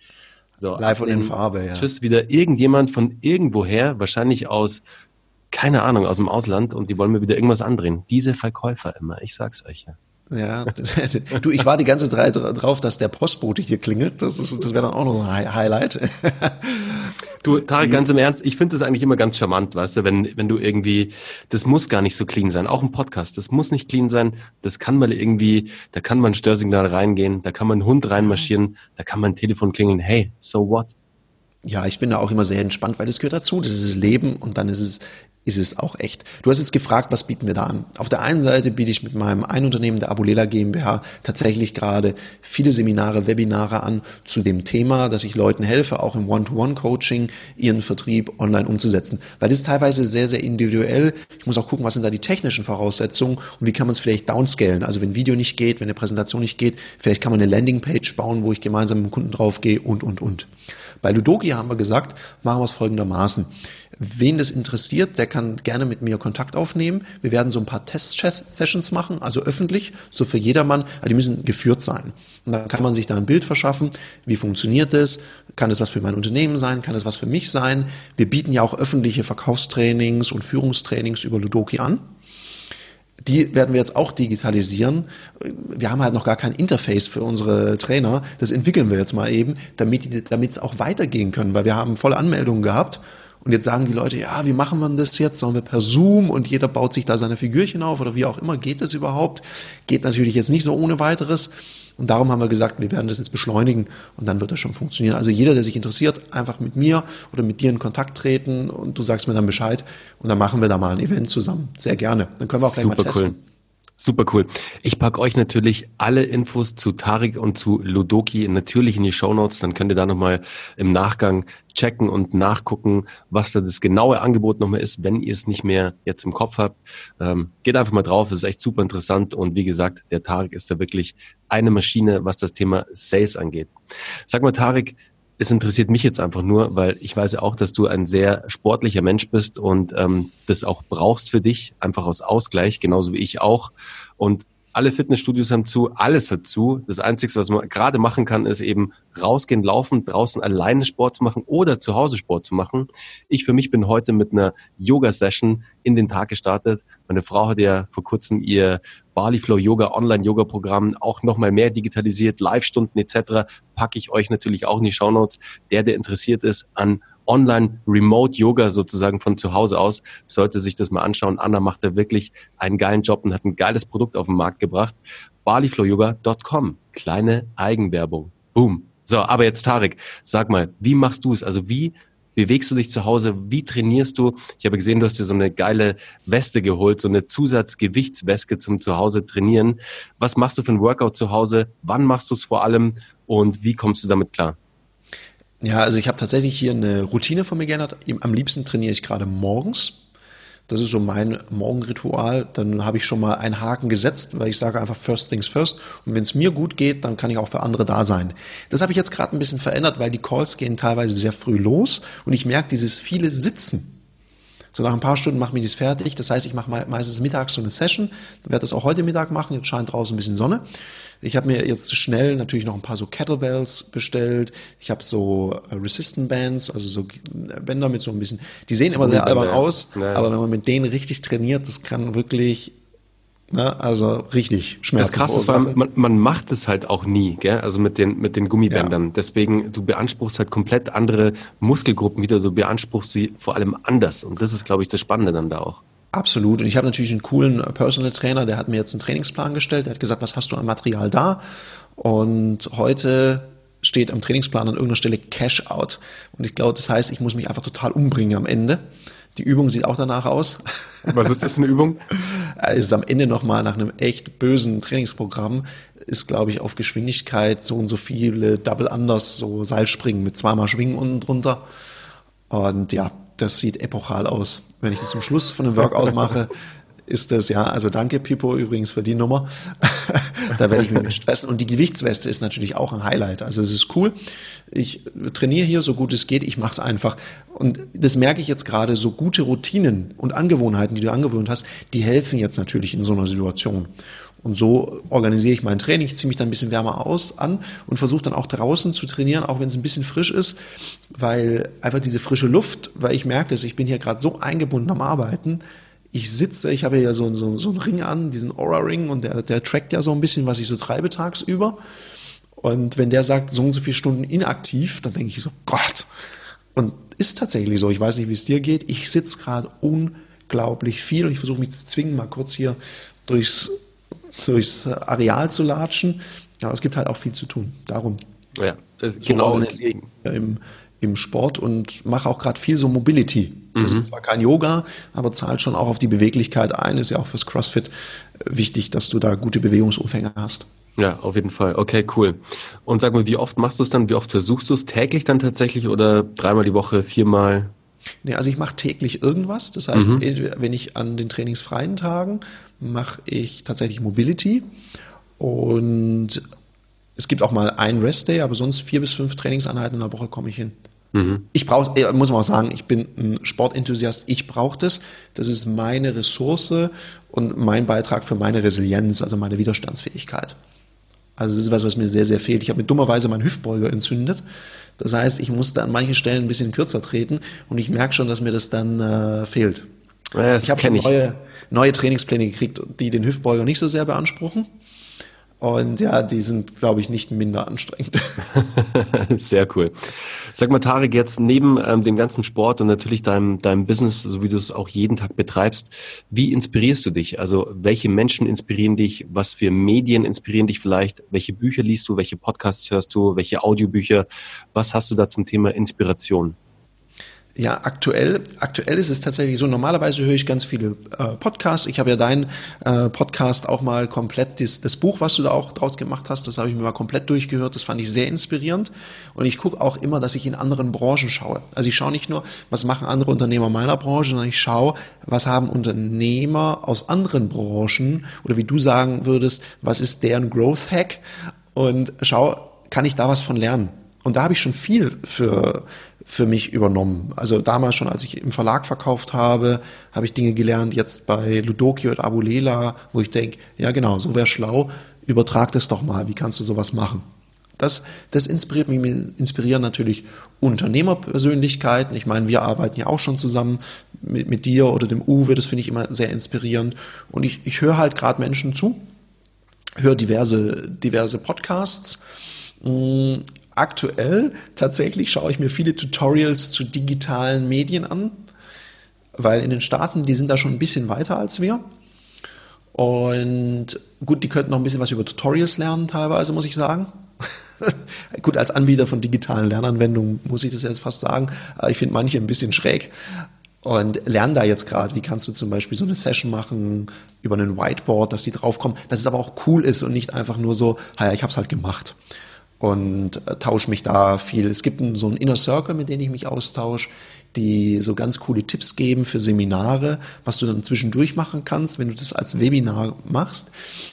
so, Live und in Farbe, ja. Tschüss, wieder irgendjemand von irgendwoher, wahrscheinlich aus, keine Ahnung, aus dem Ausland und die wollen mir wieder irgendwas andrehen. Diese Verkäufer immer, ich sag's euch ja. Ja, du, ich war die ganze Zeit drauf, dass der Postbote hier klingelt. Das, ist, das wäre dann auch noch ein Highlight. Du, Tarek, ganz im Ernst, ich finde das eigentlich immer ganz charmant, weißt du, wenn, wenn du irgendwie, das muss gar nicht so clean sein, auch ein Podcast, das muss nicht clean sein, das kann mal irgendwie, da kann man ein Störsignal reingehen, da kann man einen Hund reinmarschieren, da kann man ein Telefon klingeln, hey, so what? Ja, ich bin da auch immer sehr entspannt, weil das gehört dazu. Das ist Leben und dann ist es ist es auch echt. Du hast jetzt gefragt, was bieten wir da an? Auf der einen Seite biete ich mit meinem Einunternehmen der Abulela GmbH tatsächlich gerade viele Seminare, Webinare an zu dem Thema, dass ich Leuten helfe, auch im One-to-One-Coaching ihren Vertrieb online umzusetzen. Weil das ist teilweise sehr, sehr individuell. Ich muss auch gucken, was sind da die technischen Voraussetzungen und wie kann man es vielleicht downscalen. Also wenn Video nicht geht, wenn eine Präsentation nicht geht, vielleicht kann man eine Landingpage bauen, wo ich gemeinsam mit dem Kunden draufgehe und, und, und. Bei Ludoki haben wir gesagt, machen wir es folgendermaßen. Wen das interessiert, der kann gerne mit mir Kontakt aufnehmen. Wir werden so ein paar Test-Sessions machen, also öffentlich, so für jedermann. Also die müssen geführt sein. Und dann kann man sich da ein Bild verschaffen. Wie funktioniert das? Kann es was für mein Unternehmen sein? Kann es was für mich sein? Wir bieten ja auch öffentliche Verkaufstrainings und Führungstrainings über Ludoki an. Die werden wir jetzt auch digitalisieren. Wir haben halt noch gar kein Interface für unsere Trainer. Das entwickeln wir jetzt mal eben, damit es auch weitergehen können, weil wir haben volle Anmeldungen gehabt. Und jetzt sagen die Leute, ja, wie machen wir das jetzt? Sollen wir per Zoom und jeder baut sich da seine Figürchen auf oder wie auch immer? Geht das überhaupt? Geht natürlich jetzt nicht so ohne weiteres. Und darum haben wir gesagt, wir werden das jetzt beschleunigen und dann wird das schon funktionieren. Also jeder, der sich interessiert, einfach mit mir oder mit dir in Kontakt treten und du sagst mir dann Bescheid und dann machen wir da mal ein Event zusammen. Sehr gerne. Dann können wir auch gleich Super mal testen. Cool. Super cool. Ich packe euch natürlich alle Infos zu Tarik und zu Ludoki natürlich in die Show Notes. Dann könnt ihr da nochmal im Nachgang checken und nachgucken, was da das genaue Angebot nochmal ist, wenn ihr es nicht mehr jetzt im Kopf habt. Ähm, geht einfach mal drauf, es ist echt super interessant. Und wie gesagt, der Tarik ist da wirklich eine Maschine, was das Thema Sales angeht. Sag mal, Tarik, es interessiert mich jetzt einfach nur, weil ich weiß ja auch, dass du ein sehr sportlicher Mensch bist und ähm, das auch brauchst für dich, einfach aus Ausgleich, genauso wie ich auch. Und alle Fitnessstudios haben zu, alles hat zu. Das Einzige, was man gerade machen kann, ist eben rausgehen, laufen, draußen alleine Sport zu machen oder zu Hause Sport zu machen. Ich für mich bin heute mit einer Yoga-Session in den Tag gestartet. Meine Frau hat ja vor kurzem ihr Bali Flow Yoga Online-Yoga-Programm auch nochmal mehr digitalisiert, Live-Stunden etc. Packe ich euch natürlich auch in die Show Notes. Der, der interessiert ist an Online-Remote-Yoga sozusagen von zu Hause aus, sollte sich das mal anschauen. Anna macht da wirklich einen geilen Job und hat ein geiles Produkt auf den Markt gebracht. baliflowyoga.com. Kleine Eigenwerbung. Boom. So, aber jetzt Tarek, sag mal, wie machst du es? Also wie bewegst du dich zu Hause? Wie trainierst du? Ich habe gesehen, du hast dir so eine geile Weste geholt, so eine Zusatzgewichtsweste zum Zuhause trainieren. Was machst du für ein Workout zu Hause? Wann machst du es vor allem? Und wie kommst du damit klar? Ja, also ich habe tatsächlich hier eine Routine von mir geändert. Am liebsten trainiere ich gerade morgens. Das ist so mein Morgenritual. Dann habe ich schon mal einen Haken gesetzt, weil ich sage einfach First Things First. Und wenn es mir gut geht, dann kann ich auch für andere da sein. Das habe ich jetzt gerade ein bisschen verändert, weil die Calls gehen teilweise sehr früh los und ich merke dieses viele Sitzen so nach ein paar Stunden mache ich das fertig. Das heißt, ich mache meistens mittags so eine Session. Dann werde das auch heute Mittag machen. Jetzt scheint draußen ein bisschen Sonne. Ich habe mir jetzt schnell natürlich noch ein paar so Kettlebells bestellt. Ich habe so äh, Resistant Bands, also so Bänder mit so ein bisschen. Die sehen immer sehr albern aus, ja. aber wenn man mit denen richtig trainiert, das kann wirklich Ne? Also richtig schmerzhaft. Das Krasse ist, man, man macht es halt auch nie, gell? also mit den, mit den Gummibändern. Ja. Deswegen, du beanspruchst halt komplett andere Muskelgruppen wieder, du beanspruchst sie vor allem anders. Und das ist, glaube ich, das Spannende dann da auch. Absolut. Und ich habe natürlich einen coolen Personal Trainer, der hat mir jetzt einen Trainingsplan gestellt, der hat gesagt, was hast du an Material da? Und heute steht am Trainingsplan an irgendeiner Stelle Cash Out. Und ich glaube, das heißt, ich muss mich einfach total umbringen am Ende. Die Übung sieht auch danach aus. Was ist das für eine Übung? es ist am Ende nochmal nach einem echt bösen Trainingsprogramm, ist, glaube ich, auf Geschwindigkeit so und so viele Double Unders, so Seilspringen mit zweimal Schwingen unten drunter. Und ja, das sieht epochal aus. Wenn ich das zum Schluss von einem Workout mache, ist das, ja, also danke Pipo übrigens für die Nummer. da werde ich mich mit stressen. Und die Gewichtsweste ist natürlich auch ein Highlight. Also es ist cool. Ich trainiere hier so gut es geht, ich mache es einfach. Und das merke ich jetzt gerade, so gute Routinen und Angewohnheiten, die du angewöhnt hast, die helfen jetzt natürlich in so einer Situation. Und so organisiere ich mein Training. Ich ziehe mich dann ein bisschen wärmer aus an und versuche dann auch draußen zu trainieren, auch wenn es ein bisschen frisch ist, weil einfach diese frische Luft, weil ich merke, dass ich bin hier gerade so eingebunden am Arbeiten, ich sitze, ich habe ja so, so, so einen Ring an, diesen Aura-Ring, und der, der trackt ja so ein bisschen, was ich so treibe tagsüber. Und wenn der sagt, so und so viele Stunden inaktiv, dann denke ich so, Gott. Und ist tatsächlich so. Ich weiß nicht, wie es dir geht. Ich sitze gerade unglaublich viel und ich versuche mich zu zwingen, mal kurz hier durchs, durchs Areal zu latschen. Aber es gibt halt auch viel zu tun. Darum. Ja, genau. So im, im Sport und mache auch gerade viel so Mobility. Das mhm. ist zwar kein Yoga, aber zahlt schon auch auf die Beweglichkeit ein. Ist ja auch fürs CrossFit wichtig, dass du da gute Bewegungsumfänge hast. Ja, auf jeden Fall. Okay, cool. Und sag mal, wie oft machst du es dann? Wie oft versuchst du es? Täglich dann tatsächlich oder dreimal die Woche, viermal? Nee, also ich mache täglich irgendwas. Das heißt, mhm. wenn ich an den trainingsfreien Tagen mache ich tatsächlich Mobility und es gibt auch mal einen Rest-Day, aber sonst vier bis fünf Trainingseinheiten in der Woche komme ich hin. Mhm. Ich brauche, äh, muss man auch sagen, ich bin ein Sportenthusiast, ich brauche das. Das ist meine Ressource und mein Beitrag für meine Resilienz, also meine Widerstandsfähigkeit. Also das ist was, was mir sehr, sehr fehlt. Ich habe mir dummerweise meinen Hüftbeuger entzündet. Das heißt, ich musste an manchen Stellen ein bisschen kürzer treten und ich merke schon, dass mir das dann äh, fehlt. Ja, ich habe schon neue, neue Trainingspläne gekriegt, die den Hüftbeuger nicht so sehr beanspruchen. Und ja, die sind, glaube ich, nicht minder anstrengend. Sehr cool. Sag mal, Tarek, jetzt neben ähm, dem ganzen Sport und natürlich deinem, deinem Business, so wie du es auch jeden Tag betreibst, wie inspirierst du dich? Also welche Menschen inspirieren dich? Was für Medien inspirieren dich vielleicht? Welche Bücher liest du? Welche Podcasts hörst du? Welche Audiobücher? Was hast du da zum Thema Inspiration? Ja, aktuell, aktuell ist es tatsächlich so, normalerweise höre ich ganz viele äh, Podcasts. Ich habe ja deinen äh, Podcast auch mal komplett, das, das Buch, was du da auch draus gemacht hast, das habe ich mir mal komplett durchgehört. Das fand ich sehr inspirierend. Und ich gucke auch immer, dass ich in anderen Branchen schaue. Also ich schaue nicht nur, was machen andere Unternehmer meiner Branche, sondern ich schaue, was haben Unternehmer aus anderen Branchen oder wie du sagen würdest, was ist deren Growth Hack? Und schau, kann ich da was von lernen? Und da habe ich schon viel für, für mich übernommen. Also damals schon, als ich im Verlag verkauft habe, habe ich Dinge gelernt, jetzt bei Ludoki oder Abulela, wo ich denke, ja genau, so wäre schlau, übertrag das doch mal, wie kannst du sowas machen? Das, das inspiriert mich, inspirieren natürlich Unternehmerpersönlichkeiten. Ich meine, wir arbeiten ja auch schon zusammen mit, mit dir oder dem Uwe, das finde ich immer sehr inspirierend. Und ich, ich höre halt gerade Menschen zu, höre diverse, diverse Podcasts, aktuell tatsächlich schaue ich mir viele Tutorials zu digitalen Medien an, weil in den Staaten, die sind da schon ein bisschen weiter als wir. Und gut, die könnten noch ein bisschen was über Tutorials lernen, teilweise, muss ich sagen. gut, als Anbieter von digitalen Lernanwendungen muss ich das jetzt fast sagen. Ich finde manche ein bisschen schräg. Und lerne da jetzt gerade, wie kannst du zum Beispiel so eine Session machen über einen Whiteboard, dass die draufkommen, dass es aber auch cool ist und nicht einfach nur so, ja, ich habe es halt gemacht und äh, tausche mich da viel. Es gibt so einen Inner Circle, mit dem ich mich austausche, die so ganz coole Tipps geben für Seminare, was du dann zwischendurch machen kannst, wenn du das als Webinar machst.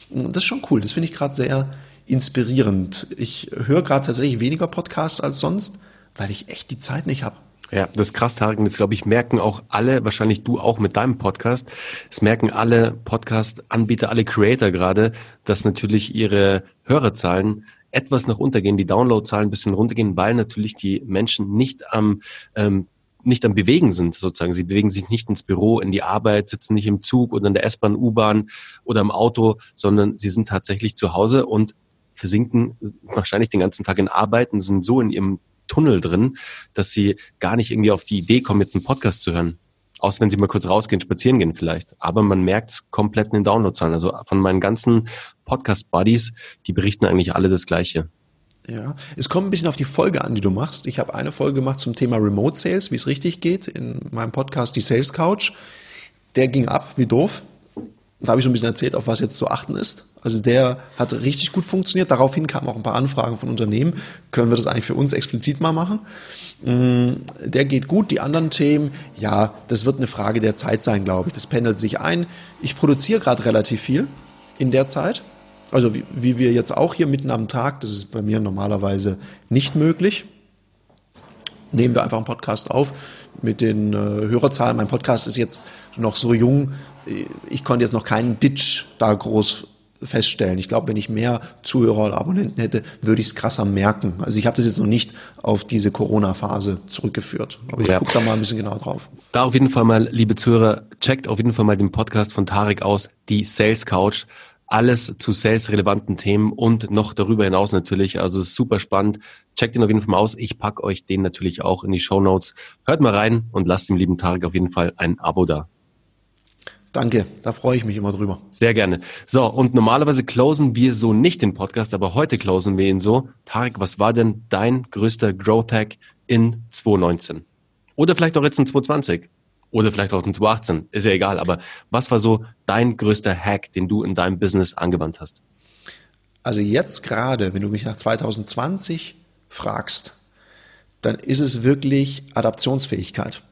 Das ist schon cool. Das finde ich gerade sehr inspirierend. Ich höre gerade tatsächlich weniger Podcasts als sonst, weil ich echt die Zeit nicht habe. Ja, das ist krass, Tarek. Das, glaube ich, merken auch alle, wahrscheinlich du auch mit deinem Podcast, es merken alle Podcast-Anbieter, alle Creator gerade, dass natürlich ihre Hörerzahlen etwas nach untergehen, die Downloadzahlen ein bisschen runtergehen, weil natürlich die Menschen nicht am ähm, nicht am Bewegen sind, sozusagen. Sie bewegen sich nicht ins Büro, in die Arbeit, sitzen nicht im Zug oder in der S-Bahn, U-Bahn oder im Auto, sondern sie sind tatsächlich zu Hause und versinken wahrscheinlich den ganzen Tag in Arbeiten, sind so in ihrem Tunnel drin, dass sie gar nicht irgendwie auf die Idee kommen, jetzt einen Podcast zu hören. Außer wenn sie mal kurz rausgehen, spazieren gehen vielleicht. Aber man merkt es komplett in den Downloadzahlen. Also von meinen ganzen Podcast-Buddies, die berichten eigentlich alle das Gleiche. Ja, es kommt ein bisschen auf die Folge an, die du machst. Ich habe eine Folge gemacht zum Thema Remote Sales, wie es richtig geht, in meinem Podcast Die Sales Couch. Der ging ab, wie doof. Da habe ich so ein bisschen erzählt, auf was jetzt zu achten ist. Also der hat richtig gut funktioniert. Daraufhin kamen auch ein paar Anfragen von Unternehmen. Können wir das eigentlich für uns explizit mal machen? Mm, der geht gut. Die anderen Themen, ja, das wird eine Frage der Zeit sein, glaube ich. Das pendelt sich ein. Ich produziere gerade relativ viel in der Zeit. Also wie, wie wir jetzt auch hier mitten am Tag, das ist bei mir normalerweise nicht möglich. Nehmen wir einfach einen Podcast auf mit den äh, Hörerzahlen. Mein Podcast ist jetzt noch so jung. Ich konnte jetzt noch keinen Ditch da groß feststellen. Ich glaube, wenn ich mehr Zuhörer oder Abonnenten hätte, würde ich es krasser merken. Also ich habe das jetzt noch nicht auf diese Corona-Phase zurückgeführt. Aber ich ja. gucke da mal ein bisschen genau drauf. Da auf jeden Fall mal, liebe Zuhörer, checkt auf jeden Fall mal den Podcast von Tarek aus, die Sales Couch. Alles zu sales-relevanten Themen und noch darüber hinaus natürlich. Also es ist super spannend. Checkt ihn auf jeden Fall mal aus. Ich packe euch den natürlich auch in die Show Notes. Hört mal rein und lasst dem lieben Tarek auf jeden Fall ein Abo da. Danke, da freue ich mich immer drüber. Sehr gerne. So, und normalerweise closen wir so nicht den Podcast, aber heute closen wir ihn so. Tarek, was war denn dein größter Growth Hack in 2019? Oder vielleicht auch jetzt in 2020? Oder vielleicht auch 2018? Ist ja egal, aber was war so dein größter Hack, den du in deinem Business angewandt hast? Also jetzt gerade, wenn du mich nach 2020 fragst, dann ist es wirklich Adaptionsfähigkeit.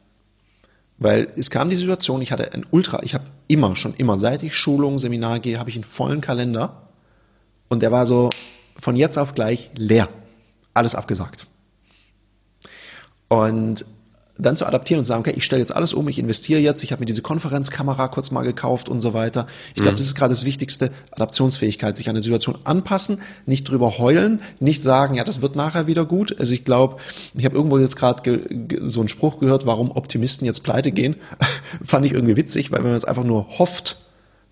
Weil es kam die Situation, ich hatte ein Ultra, ich habe immer, schon immer, seit ich Schulung, Seminar gehe, habe ich einen vollen Kalender. Und der war so von jetzt auf gleich leer. Alles abgesagt. Und dann zu adaptieren und sagen, okay, ich stelle jetzt alles um, ich investiere jetzt, ich habe mir diese Konferenzkamera kurz mal gekauft und so weiter. Ich glaube, mhm. das ist gerade das Wichtigste, Adaptionsfähigkeit, sich an eine Situation anpassen, nicht drüber heulen, nicht sagen, ja, das wird nachher wieder gut. Also ich glaube, ich habe irgendwo jetzt gerade so einen Spruch gehört, warum Optimisten jetzt pleite gehen. Fand ich irgendwie witzig, weil wenn man jetzt einfach nur hofft,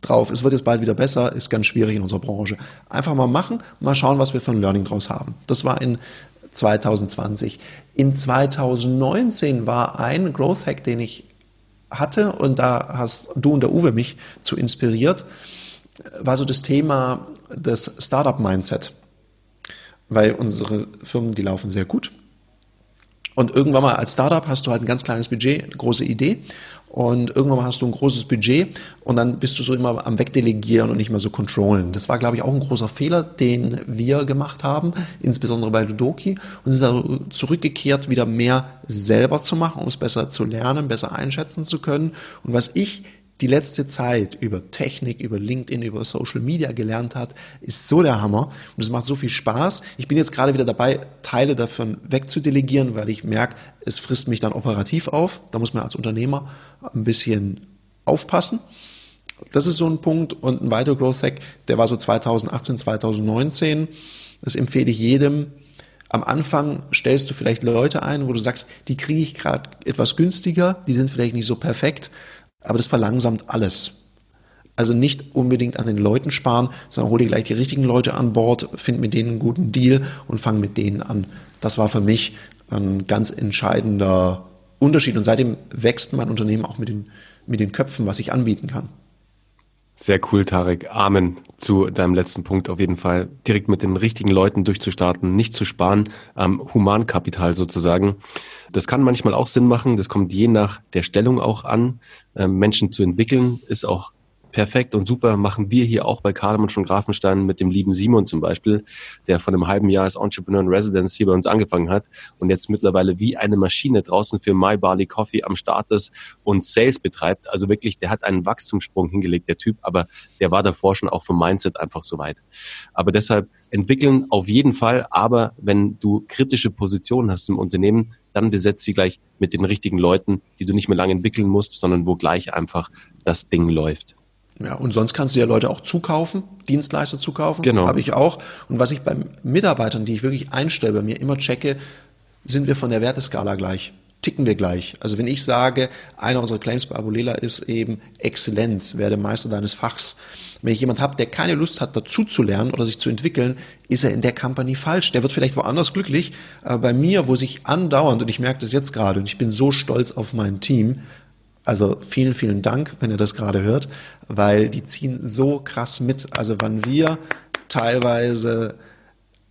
drauf, es wird jetzt bald wieder besser, ist ganz schwierig in unserer Branche. Einfach mal machen, mal schauen, was wir für ein Learning draus haben. Das war in 2020. In 2019 war ein Growth Hack, den ich hatte, und da hast du und der Uwe mich zu inspiriert, war so das Thema des Startup Mindset. Weil unsere Firmen, die laufen sehr gut. Und irgendwann mal als Startup hast du halt ein ganz kleines Budget, eine große Idee und irgendwann hast du ein großes Budget und dann bist du so immer am Wegdelegieren und nicht mehr so controllen. Das war, glaube ich, auch ein großer Fehler, den wir gemacht haben, insbesondere bei Ludoki und sind da zurückgekehrt, wieder mehr selber zu machen, um es besser zu lernen, besser einschätzen zu können. Und was ich die letzte Zeit über Technik, über LinkedIn, über Social Media gelernt hat, ist so der Hammer und es macht so viel Spaß. Ich bin jetzt gerade wieder dabei, Teile davon wegzudelegieren, weil ich merke, es frisst mich dann operativ auf. Da muss man als Unternehmer ein bisschen aufpassen. Das ist so ein Punkt und ein weiterer Growth Hack, der war so 2018, 2019. Das empfehle ich jedem. Am Anfang stellst du vielleicht Leute ein, wo du sagst, die kriege ich gerade etwas günstiger, die sind vielleicht nicht so perfekt aber das verlangsamt alles. Also nicht unbedingt an den Leuten sparen, sondern hol dir gleich die richtigen Leute an Bord, find mit denen einen guten Deal und fang mit denen an. Das war für mich ein ganz entscheidender Unterschied. Und seitdem wächst mein Unternehmen auch mit den, mit den Köpfen, was ich anbieten kann. Sehr cool, Tarek. Amen zu deinem letzten Punkt auf jeden Fall. Direkt mit den richtigen Leuten durchzustarten, nicht zu sparen, ähm, Humankapital sozusagen. Das kann manchmal auch Sinn machen. Das kommt je nach der Stellung auch an. Ähm, Menschen zu entwickeln ist auch perfekt und super machen wir hier auch bei Kardemund von Grafenstein mit dem lieben Simon zum Beispiel, der von einem halben Jahr als Entrepreneur in Residence hier bei uns angefangen hat und jetzt mittlerweile wie eine Maschine draußen für My Barley Coffee am Start ist und Sales betreibt. Also wirklich, der hat einen Wachstumssprung hingelegt, der Typ, aber der war davor schon auch vom Mindset einfach so weit. Aber deshalb entwickeln auf jeden Fall, aber wenn du kritische Positionen hast im Unternehmen, dann besetzt sie gleich mit den richtigen Leuten, die du nicht mehr lange entwickeln musst, sondern wo gleich einfach das Ding läuft. Ja, und sonst kannst du ja Leute auch zukaufen, Dienstleister zukaufen. Genau. Habe ich auch. Und was ich beim Mitarbeitern, die ich wirklich einstelle, bei mir immer checke, sind wir von der Werteskala gleich? Ticken wir gleich? Also wenn ich sage, einer unserer Claims bei Abulela ist eben Exzellenz, werde Meister deines Fachs. Wenn ich jemand habe, der keine Lust hat, dazu zu lernen oder sich zu entwickeln, ist er in der Company falsch. Der wird vielleicht woanders glücklich, aber bei mir, wo sich andauernd, und ich merke das jetzt gerade, und ich bin so stolz auf mein Team, also vielen, vielen Dank, wenn ihr das gerade hört, weil die ziehen so krass mit. Also wann wir teilweise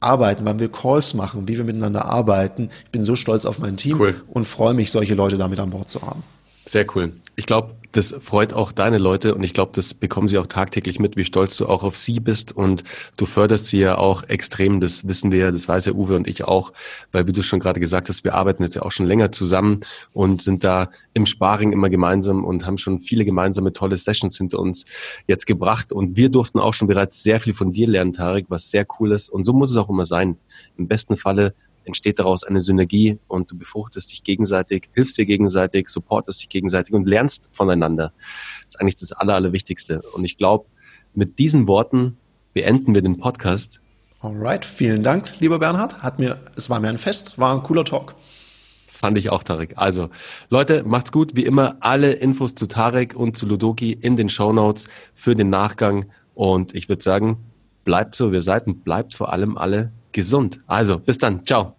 arbeiten, wann wir Calls machen, wie wir miteinander arbeiten. Ich bin so stolz auf mein Team cool. und freue mich, solche Leute damit an Bord zu haben. Sehr cool. Ich glaube, das freut auch deine Leute und ich glaube, das bekommen sie auch tagtäglich mit, wie stolz du auch auf sie bist. Und du förderst sie ja auch extrem, das wissen wir, das weiß ja Uwe und ich auch, weil wie du schon gerade gesagt hast, wir arbeiten jetzt ja auch schon länger zusammen und sind da im Sparring immer gemeinsam und haben schon viele gemeinsame tolle Sessions hinter uns jetzt gebracht. Und wir durften auch schon bereits sehr viel von dir lernen, Tarek, was sehr cool ist. Und so muss es auch immer sein. Im besten Falle entsteht daraus eine Synergie und du befruchtest dich gegenseitig, hilfst dir gegenseitig, supportest dich gegenseitig und lernst voneinander. Das ist eigentlich das Aller, Allerwichtigste. Und ich glaube, mit diesen Worten beenden wir den Podcast. Alright, vielen Dank, lieber Bernhard. Hat mir, es war mir ein Fest, war ein cooler Talk. Fand ich auch, Tarek. Also, Leute, macht's gut. Wie immer, alle Infos zu Tarek und zu Ludoki in den Show Notes für den Nachgang. Und ich würde sagen, bleibt so, wie ihr seid und bleibt vor allem alle gesund. Also, bis dann. Ciao.